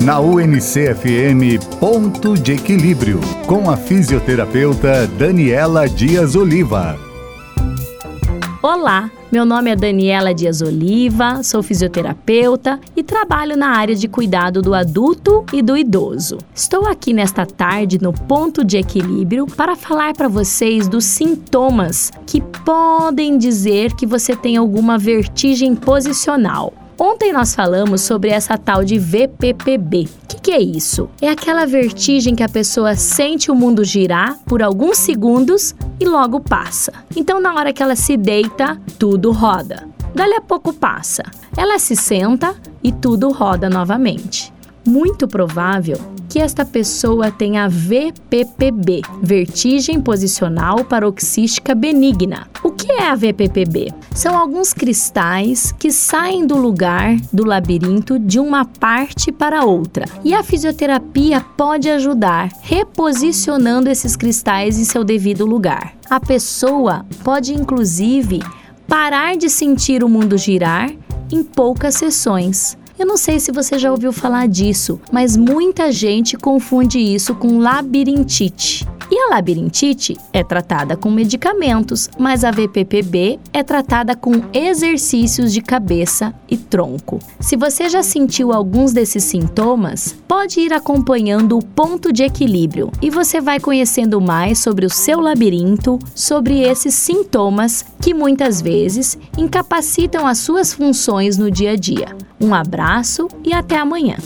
Na UNCFM Ponto de Equilíbrio, com a fisioterapeuta Daniela Dias Oliva. Olá, meu nome é Daniela Dias Oliva, sou fisioterapeuta e trabalho na área de cuidado do adulto e do idoso. Estou aqui nesta tarde no Ponto de Equilíbrio para falar para vocês dos sintomas que podem dizer que você tem alguma vertigem posicional. Ontem nós falamos sobre essa tal de VPPB. O que, que, é isso? É aquela vertigem que a pessoa sente o mundo girar por alguns segundos e logo passa. Então, na hora que ela se deita, tudo roda. Dali a pouco passa. Ela se senta e tudo roda novamente. Muito provável que esta pessoa tenha VPPB, vertigem posicional paroxística benigna. O que é a VPPB? São alguns cristais que saem do lugar do labirinto de uma parte para outra. E a fisioterapia pode ajudar reposicionando esses cristais em seu devido lugar. A pessoa pode inclusive parar de sentir o mundo girar em poucas sessões. Eu não sei se você já ouviu falar disso, mas muita gente confunde isso com labirintite. A labirintite é tratada com medicamentos, mas a VPPB é tratada com exercícios de cabeça e tronco. Se você já sentiu alguns desses sintomas, pode ir acompanhando o ponto de equilíbrio e você vai conhecendo mais sobre o seu labirinto, sobre esses sintomas que muitas vezes incapacitam as suas funções no dia a dia. Um abraço e até amanhã.